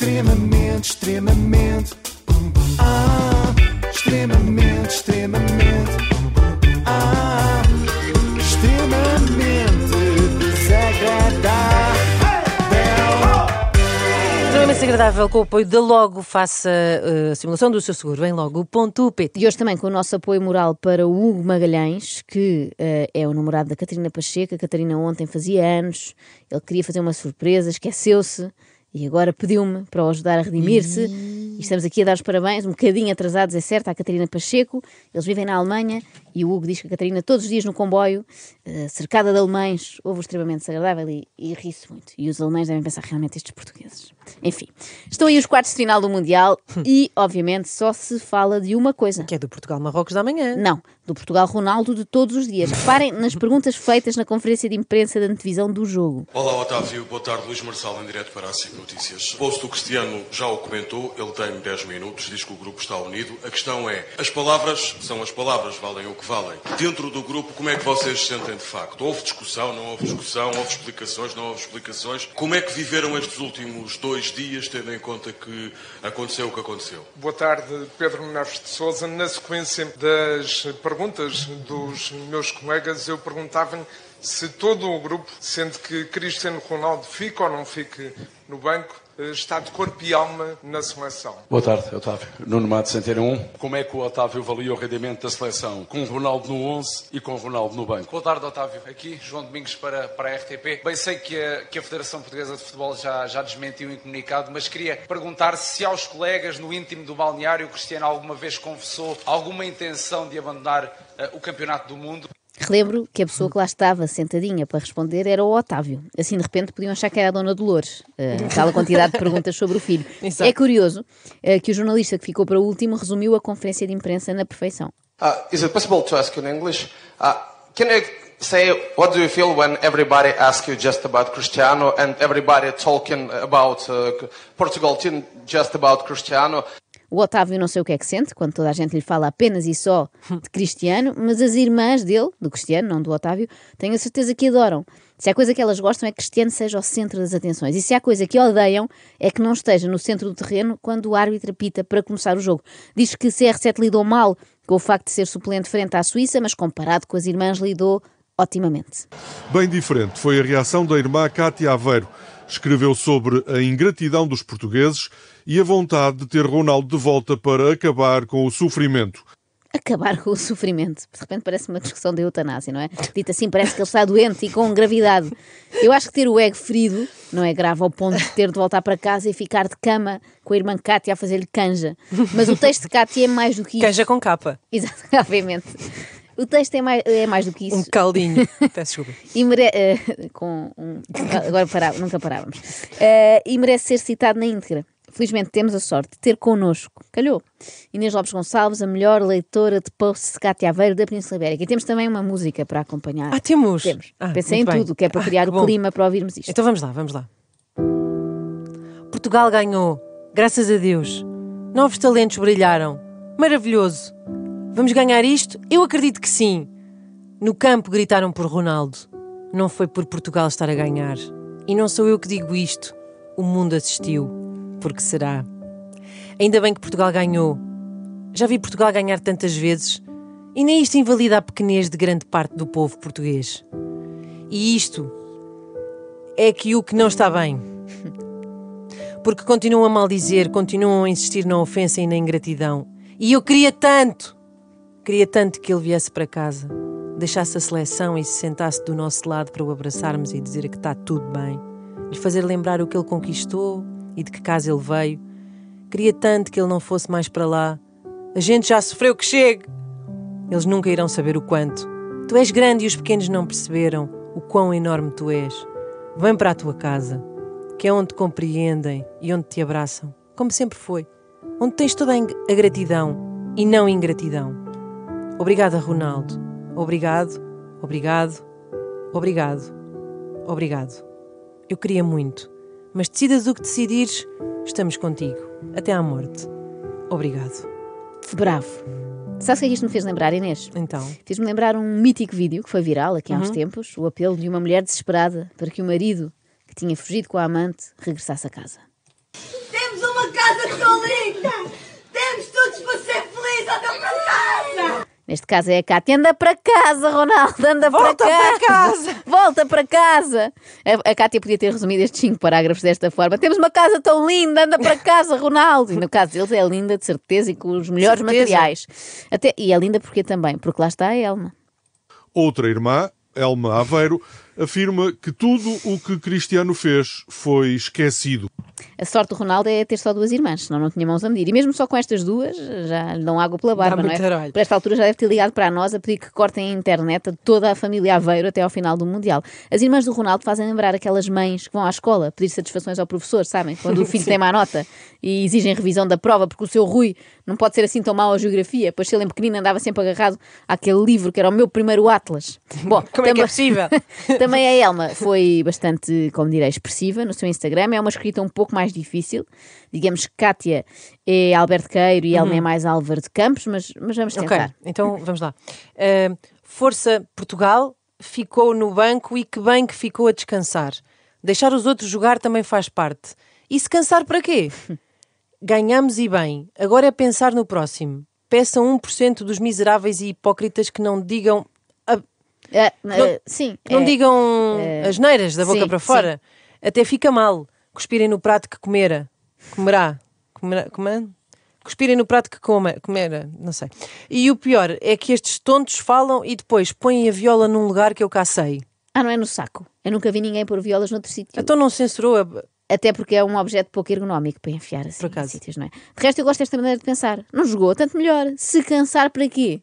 Extremamente, extremamente. Ah, extremamente, extremamente. Ah, extremamente desagradável. Extremamente desagradável com o apoio da Logo. Faça a simulação do seu seguro em logo.pt. E hoje também com o nosso apoio moral para o Hugo Magalhães, que eh, é o namorado da Catarina Pacheco. A Catarina ontem fazia anos, ele queria fazer uma surpresa, esqueceu-se e agora pediu-me para o ajudar a redimir-se. E estamos aqui a dar os parabéns, um bocadinho atrasados, é certo, à Catarina Pacheco. Eles vivem na Alemanha e o Hugo diz que a Catarina, todos os dias no comboio, eh, cercada de alemães, houve extremamente desagradável e, e ri-se muito. E os alemães devem pensar realmente estes portugueses. Enfim, estão aí os quartos de final do Mundial e, obviamente, só se fala de uma coisa. Que é do Portugal-Marrocos da manhã. Não, do Portugal Ronaldo de todos os dias. Reparem nas perguntas feitas na conferência de imprensa da antevisão do jogo. Olá Otávio, boa tarde, Luís Marçal em direto para a SIC Notícias. O posto do Cristiano já o comentou, ele tem 10 minutos, diz que o grupo está unido. A questão é, as palavras são as palavras, valem o que valem. Dentro do grupo, como é que vocês se sentem de facto? Houve discussão, não houve discussão, houve explicações, não houve explicações? Como é que viveram estes últimos dois dias, tendo em conta que aconteceu o que aconteceu? Boa tarde, Pedro Neves de Souza. Na sequência das perguntas dos meus colegas, eu perguntava se todo o grupo, sendo que Cristiano Ronaldo fica ou não fique no banco, está de corpo e alma na seleção. Boa tarde, Otávio. Nuno Matos, Centeno 1. Como é que o Otávio avalia o rendimento da seleção? Com o Ronaldo no 11 e com o Ronaldo no banco. Boa tarde, Otávio. Aqui, João Domingos para, para a RTP. Bem, sei que a, que a Federação Portuguesa de Futebol já, já desmentiu em comunicado, mas queria perguntar se aos colegas no íntimo do balneário o Cristiano alguma vez confessou alguma intenção de abandonar eh, o Campeonato do Mundo. Relembro que a pessoa que lá estava sentadinha para responder era o Otávio. Assim, de repente, podiam achar que era a Dona Dolores. Uh, aquela quantidade de perguntas sobre o filho. Exato. É curioso uh, que o jornalista que ficou para o último resumiu a conferência de imprensa na perfeição. Uh, is it possible to ask you in English? Uh, can you say what do you feel when everybody asks you just about Cristiano and everybody talking about uh, Portugal team just about Cristiano? O Otávio não sei o que é que sente quando toda a gente lhe fala apenas e só de Cristiano, mas as irmãs dele, do Cristiano, não do Otávio, tenho a certeza que adoram. Se há coisa que elas gostam é que Cristiano seja o centro das atenções. E se há coisa que odeiam é que não esteja no centro do terreno quando o árbitro apita para começar o jogo. Diz que CR7 lidou mal com o facto de ser suplente frente à Suíça, mas comparado com as irmãs lidou otimamente. Bem diferente foi a reação da irmã Cátia Aveiro. Escreveu sobre a ingratidão dos portugueses e a vontade de ter Ronaldo de volta para acabar com o sofrimento. Acabar com o sofrimento. De repente parece uma discussão de eutanásia, não é? Dito assim, parece que ele está doente e com gravidade. Eu acho que ter o ego ferido não é grave ao ponto de ter de voltar para casa e ficar de cama com a irmã Cátia a fazer-lhe canja. Mas o texto de Cátia é mais do que isso. Canja com capa. Exato, obviamente. O texto é mais, é mais do que isso. Um caldinho. Peço desculpa. E mere... eh, com um... Agora parava, nunca parávamos. Eh, e merece ser citado na íntegra. Felizmente temos a sorte de ter connosco, calhou, Inês Lopes Gonçalves, a melhor leitora de Cátia Aveiro da Península Ibérica. E temos também uma música para acompanhar. Ah, temos? Temos. Ah, Pensei em bem. tudo, que é para Ah, criar o bom. clima para ouvirmos isto. Então vamos lá, vamos lá. Portugal ganhou, graças a Deus. Novos talentos brilharam. Maravilhoso. Vamos ganhar isto? Eu acredito que sim. No campo gritaram por Ronaldo. Não foi por Portugal estar a ganhar. E não sou eu que digo isto. O mundo assistiu. Porque será. Ainda bem que Portugal ganhou. Já vi Portugal ganhar tantas vezes. E nem isto invalida a pequenez de grande parte do povo português. E isto é que o que não está bem. Porque continuam a maldizer, continuam a insistir na ofensa e na ingratidão. E eu queria tanto, queria tanto que ele viesse para casa, deixasse a seleção e se sentasse do nosso lado para o abraçarmos e dizer que está tudo bem, lhe fazer lembrar o que ele conquistou e de que casa ele veio. Queria tanto que ele não fosse mais para lá. A gente já sofreu que chegue. Eles nunca irão saber o quanto. Tu és grande e os pequenos não perceberam o quão enorme tu és. Vem para a tua casa, que é onde te compreendem e onde te abraçam, como sempre foi. Onde tens toda a gratidão e não ingratidão. Obrigada, Ronaldo. Obrigado, obrigado, obrigado, obrigado. Eu queria muito, mas decidas o que decidires, estamos contigo. Até à morte. Obrigado. Bravo. Sabes o que é que isto me fez lembrar, Inês? Então, Fez-me lembrar um mítico vídeo que foi viral aqui há Uhum. uns tempos, o apelo de uma mulher desesperada para que o marido, que tinha fugido com a amante, regressasse a casa. Temos estou linda! Temos todos para ser felizes, anda para casa! Neste caso é a Cátia. Anda para casa, Ronaldo, anda Volta para casa. para casa. Volta para casa. A, a Cátia podia ter resumido estes cinco parágrafos desta forma. Temos uma casa tão linda, anda para casa, Ronaldo. E no caso deles é linda, de certeza, e com os melhores Certeza. materiais. Até, e é linda porque também, porque lá está a Elma. Outra irmã, Elma Aveiro, afirma que tudo o que Cristiano fez foi esquecido. A sorte do Ronaldo é ter só duas irmãs, senão não tinha mãos a medir. E mesmo só com estas duas, já lhe dão água pela barba, não é? trabalho. Por esta altura já deve ter ligado para nós a pedir que cortem a internet a toda a família Aveiro até ao final do Mundial. As irmãs do Ronaldo fazem lembrar aquelas mães que vão à escola pedir satisfações ao professor, sabem? Quando o filho tem má nota e exigem revisão da prova porque o seu Rui não pode ser assim tão mau a geografia, pois se ele em pequenino andava sempre agarrado àquele livro que era o meu primeiro Atlas. Bom, Como é que é possível? também a Elma foi bastante, como direi, expressiva no seu Instagram. É uma escrita um pouco mais difícil. Digamos que Kátia é Alberto Queiro e Elma é mais Álvaro de Campos, mas, mas vamos Ok, tentar. então vamos lá. Uh, Força Portugal ficou no banco e que bem que ficou a descansar. Deixar os outros jogar também faz parte. E se cansar para quê? Ganhamos e bem. Agora é pensar no próximo. Peçam 1% dos miseráveis e hipócritas que não digam a- Não- ah, sim. que não é, digam as neiras da boca sim, para fora. Até fica mal. Cuspirem no prato que comera. Comerá. Comerá. comerá? Cuspirem no prato que coma, comera, não sei. E o pior é que estes tontos falam e depois põem a viola num lugar que eu cá sei. Ah, não é no saco. Eu nunca vi ninguém pôr violas noutro sítio. Então não censurou a... Até porque é um objeto pouco ergonómico para enfiar assim Por em acaso. sítios, não é? De resto, eu gosto desta maneira de pensar. Não jogou, tanto melhor. Se cansar para quê?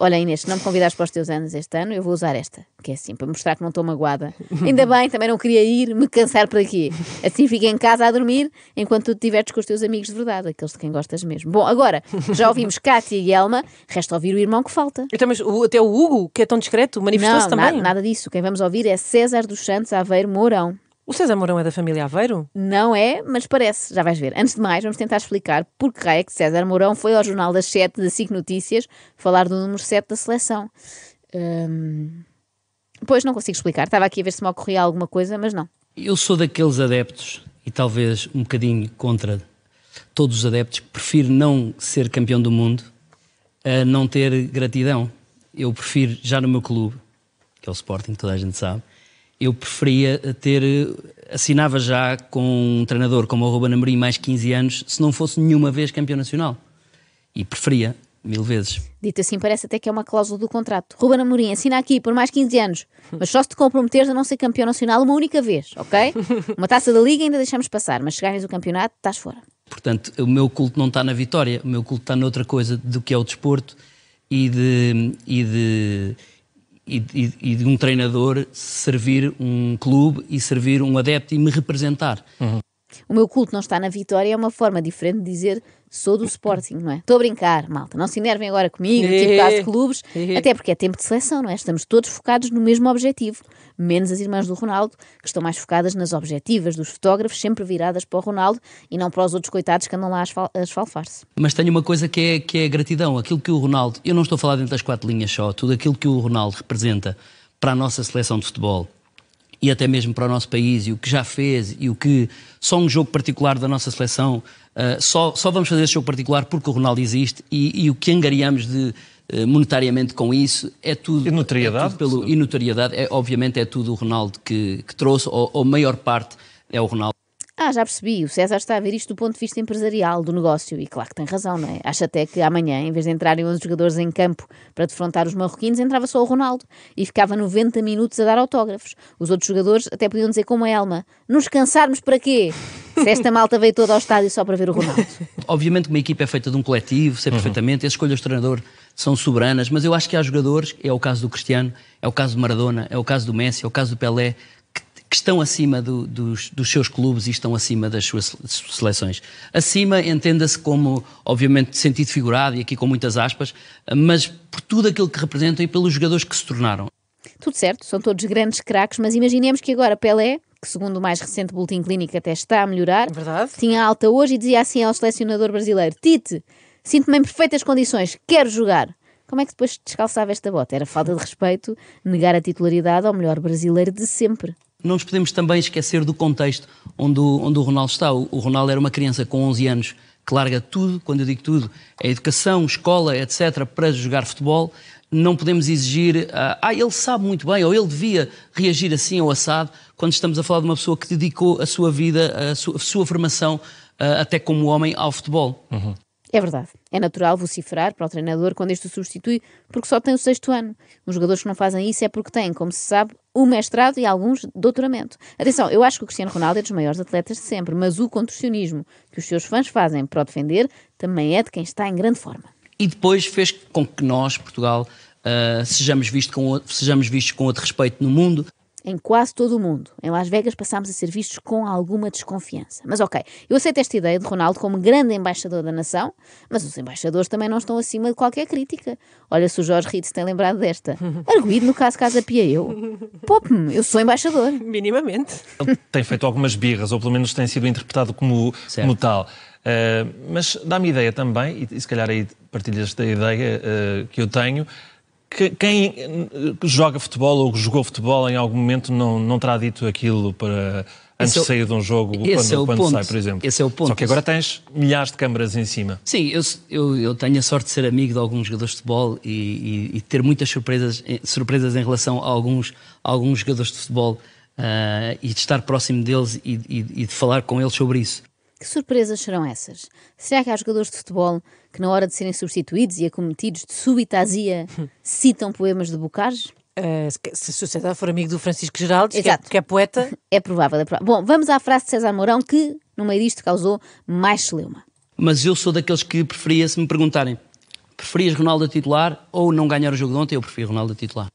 Olha, Inês, se não me convidares para os teus anos este ano, eu vou usar esta, que é assim, para mostrar que não estou magoada. Ainda bem, também não queria ir, me cansar para quê? Assim fica em casa a dormir, enquanto tu te divertes com os teus amigos de verdade, aqueles de quem gostas mesmo. Bom, agora, já ouvimos Cátia e Elma, resta ouvir o irmão que falta. Então, mas o- até o Hugo, que é tão discreto, manifestou-se Não, também. na- nada disso. Quem vamos ouvir é César dos Santos Aveiro Mourão. O César Mourão é da família Aveiro? Não é, mas parece, já vais ver. Antes de mais, vamos tentar explicar por que raio é que César Mourão foi ao Jornal das 7 da SIC Notícias falar do número 7 da seleção. Hum, Pois não consigo explicar. Estava aqui a ver se me ocorria alguma coisa, mas não. Eu sou daqueles adeptos, e talvez um bocadinho contra todos os adeptos, que prefiro não ser campeão do mundo a não ter gratidão. Eu prefiro, já no meu clube, que é o Sporting, toda a gente sabe, eu preferia ter, assinava já com um treinador como o Ruben Amorim mais 15 anos, se não fosse nenhuma vez campeão nacional. E preferia, mil vezes. Dito assim, parece até que é uma cláusula do contrato. Ruben Amorim, assina aqui por mais 15 anos, mas só se te comprometeres a não ser campeão nacional uma única vez, ok? Uma taça da Liga ainda deixamos passar, mas se ganhas o campeonato, estás fora. Portanto, o meu culto não está na vitória, o meu culto está noutra coisa do que é o desporto e de, e de, e, de- e de um treinador servir um clube e servir um adepto e me representar. O meu culto não está na vitória é uma forma diferente de dizer sou do Sporting, não é? Estou a brincar, malta. Não se enervem agora comigo, tipo caso de clubes, até porque é tempo de seleção, não é? Estamos todos focados no mesmo objetivo, menos as irmãs do Ronaldo, que estão mais focadas nas objetivas dos fotógrafos, sempre viradas para o Ronaldo e não para os outros coitados que andam lá a esfal- a esfalfar-se. Mas tenho uma coisa que é, que é gratidão. Aquilo que o Ronaldo, eu não estou a falar dentro das quatro linhas só, tudo aquilo que o Ronaldo representa para a nossa seleção de futebol e até mesmo para o nosso país e o que já fez e o que só um jogo particular da nossa seleção, ah, só, só vamos fazer esse jogo particular porque o Ronaldo existe e, e o que angariamos de eh, monetariamente com isso é tudo. E notoriedade? é tudo pelo, e notoriedade, é, obviamente, é tudo o Ronaldo que, que trouxe, ou, ou a maior parte é o Ronaldo. Ah, já percebi. O César está a ver isto do ponto de vista empresarial, do negócio. E claro que tem razão, não é? Acha até que amanhã, em vez de entrarem 11 jogadores em campo para defrontar os marroquinos, entrava só o Ronaldo e ficava 90 minutos a dar autógrafos. Os outros jogadores até podiam dizer como a Elma: nos cansarmos para quê? Se esta malta veio toda ao estádio só para ver o Ronaldo. Obviamente que uma equipa é feita de um coletivo, sei perfeitamente, as escolhas do treinador são soberanas, mas eu acho que há jogadores, é o caso do Cristiano, é o caso do Maradona, é o caso do Messi, é o caso do Pelé, que, estão acima do- dos, dos seus clubes e estão acima das suas sele- seleções. Acima entenda-se como, obviamente, sentido figurado e aqui com muitas aspas, mas por tudo aquilo que representam e pelos jogadores que se tornaram. Tudo certo, são todos grandes craques, mas imaginemos que agora Pelé, que segundo o mais recente boletim clínico até está a melhorar, Verdade. tinha alta hoje e dizia assim ao selecionador brasileiro: Tite, sinto-me em perfeitas condições, quero jogar. Como é que depois descalçava esta bota? Era falta de respeito negar a titularidade ao melhor brasileiro de sempre. Não nos podemos também esquecer do contexto onde o, onde o Ronaldo está. O, o Ronaldo era uma criança com 11 anos que larga tudo, quando eu digo tudo, é educação, escola, etc., para jogar futebol, não podemos exigir, ah, ah, ele sabe muito bem, ou ele devia reagir assim ou assado, quando estamos a falar de uma pessoa que dedicou a sua vida, a sua, a sua formação, ah, até como homem, ao futebol. É verdade. É natural vociferar para o treinador quando este o substitui, porque só tem o sexto ano. Os jogadores que não fazem isso é porque têm, como se sabe, o mestrado e alguns doutoramento. Atenção, eu acho que o Cristiano Ronaldo é dos maiores atletas de sempre, mas o contorcionismo que os seus fãs fazem para o defender também é de quem está em grande forma. E depois fez com que nós, Portugal, ah, sejamos, visto com, sejamos vistos com outro respeito no mundo. Em quase todo o mundo. Em Las Vegas passámos a ser vistos com alguma desconfiança. Mas ok, eu aceito esta ideia de Ronaldo como grande embaixador da nação, mas os embaixadores também não estão acima de qualquer crítica. Olha se o Jorge Rito se tem lembrado desta. Arguído no caso Casa Pia eu. Poupe-me, eu sou embaixador. Minimamente. Ele tem feito algumas birras, ou pelo menos tem sido interpretado como, como tal. Uh, mas dá-me ideia também, e, e se calhar aí partilhas da ideia uh, que eu tenho, quem uh, joga futebol ou jogou futebol em algum momento não, não terá dito aquilo para antes é de sair de um jogo quando, é quando sai, por exemplo. Esse é o ponto. Só que agora tens milhares de câmaras em cima. Sim, eu, eu, eu tenho a sorte de ser amigo de alguns jogadores de futebol e, e- e ter muitas surpresas, eh, surpresas em relação a alguns, a alguns jogadores de futebol ah, e de estar próximo deles e- e de falar com eles sobre isso. Que surpresas serão essas? Será que há jogadores de futebol que, na hora de serem substituídos e acometidos de súbita azia, citam poemas de Bocage? Eh, se, o César for amigo do Francisco Geraldes, que é, que é poeta, É provável, é provável. Bom, vamos à frase de César Mourão que, no meio disto, causou mais celeuma. Mas eu sou daqueles que preferia, se me perguntarem, preferias Ronaldo a titular ou não ganhar o jogo de ontem? Eu prefiro Ronaldo a titular.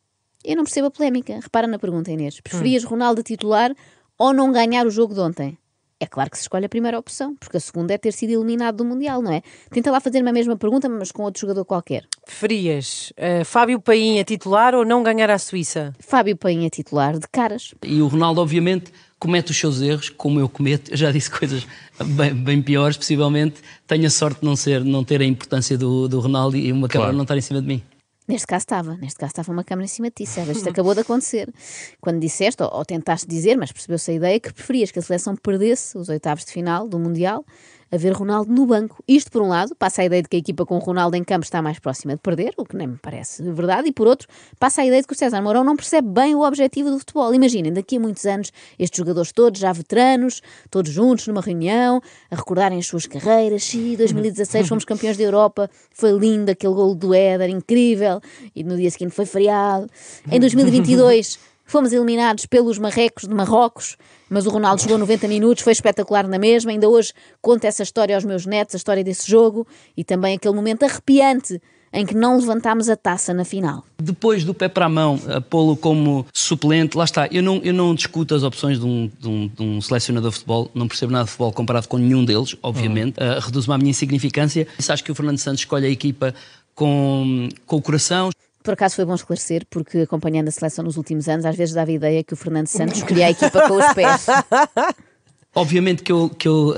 Eu não percebo a polémica. Repara na pergunta, Inês. Preferias Ronaldo a titular ou não ganhar o jogo de ontem? É claro que se escolhe a primeira opção, porque a segunda é ter sido eliminado do Mundial, não é? Tenta lá fazer a mesma pergunta, mas com outro jogador qualquer. preferias eh, Fábio Paim a titular ou não ganhar a Suíça? Fábio Paim a titular, de caras. E o Ronaldo, obviamente, comete os seus erros, como eu cometo. Eu já disse coisas bem, bem piores, possivelmente. Tenho a sorte de não, ser, não ter a importância do, do Ronaldo e uma câmara Claro. não estar em cima de mim. Neste caso estava, neste caso estava uma câmara em cima de ti, Sérgio. Isto acabou de acontecer. Quando disseste, ou, ou tentaste dizer, mas percebeu-se a ideia, que preferias que a seleção perdesse os oitavos de final do Mundial a ver Ronaldo no banco. Isto, por um lado, passa a ideia de que a equipa com Ronaldo em campo está mais próxima de perder, o que nem me parece verdade, e por outro, passa a ideia de que o César Mourão não percebe bem o objetivo do futebol. Imaginem, daqui a muitos anos, estes jogadores todos já veteranos, todos juntos numa reunião, a recordarem as suas carreiras. Sim, 2016 fomos campeões da Europa, foi lindo aquele golo do Éder, incrível, e no dia seguinte foi feriado. Em 2022 fomos eliminados pelos marrecos de Marrocos, mas o Ronaldo jogou 90 minutos, foi espetacular na mesma. Ainda hoje conto essa história aos meus netos, a história desse jogo, e também aquele momento arrepiante em que não levantámos a taça na final. Depois do pé para a mão, a pô-lo como suplente, lá está. Eu não, eu não discuto as opções de um, de, um, de um selecionador de futebol, não percebo nada de futebol comparado com nenhum deles, obviamente. Uh, Reduz-me à minha insignificância. Isso acho que o Fernando Santos escolhe a equipa com, com o coração. Por acaso foi bom esclarecer, porque acompanhando a seleção nos últimos anos, às vezes dava a ideia que o Fernando Santos escolhia a equipa com os pés. Obviamente que, eu, que eu,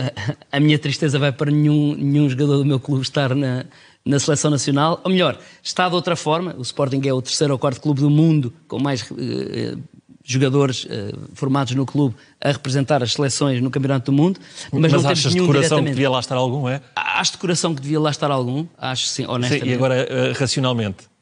a minha tristeza vai para nenhum, nenhum jogador do meu clube estar na, na seleção nacional. Ou melhor, está de outra forma. O Sporting é o terceiro ou quarto clube do mundo com mais eh, jogadores eh, formados no clube a representar as seleções no Campeonato do Mundo. Mas, Mas, não achas de coração que devia lá estar algum, é? Acho de coração que devia lá estar algum. Acho sim, Sim, honestamente. e agora, eh, racionalmente?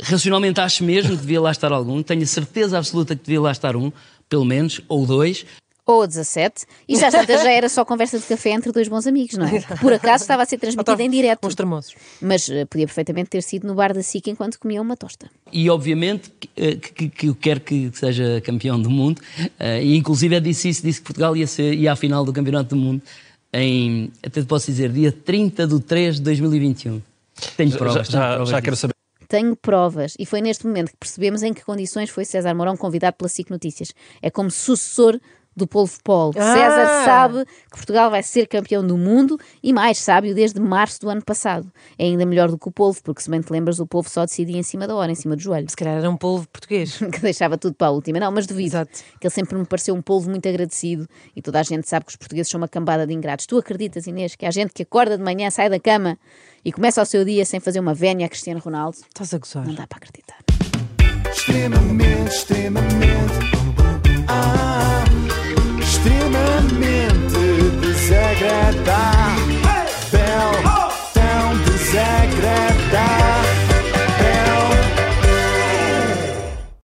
Racionalmente acho mesmo que devia lá estar algum. Tenho a certeza absoluta que devia lá estar um, pelo menos, ou dois. Ou 17. E já tantas já era só conversa de café entre dois bons amigos, não é? Por acaso estava a ser transmitida em direto. Uns tremosos. Mas eh, podia perfeitamente ter sido no bar da SIC enquanto comia uma tosta. E obviamente que, eh, que, que eu quero que seja campeão do mundo. Eh, E inclusive eu disse isso, disse que Portugal ia, ser, ia à final do Campeonato do Mundo em, até te posso dizer, dia 30 de 3 de 2021. Tenho Já- provas. já- tenho provas já disso. quero saber. Tenho provas. E foi neste momento que percebemos em que condições foi César Mourão convidado pela SIC Notícias. É como sucessor do Polvo Polo. Ah! César sabe que Portugal vai ser campeão do mundo e mais, sabe-o desde março do ano passado. É ainda melhor do que o Polvo, porque se bem te lembras, o Polvo só decidia em cima da hora, em cima do joelho. Se calhar era um polvo português. que deixava tudo para a última. Não, mas duvido. Exato. Que ele sempre me pareceu um polvo muito agradecido e toda a gente sabe que os portugueses são uma cambada de ingratos. Tu acreditas, Inês, que há gente que acorda de manhã, sai da cama e começa o seu dia sem fazer uma vénia a Cristiano Ronaldo? Estás a gozar. Não dá para acreditar. extremamente, extremamente, ah, extremamente desagradável, tão desagradável.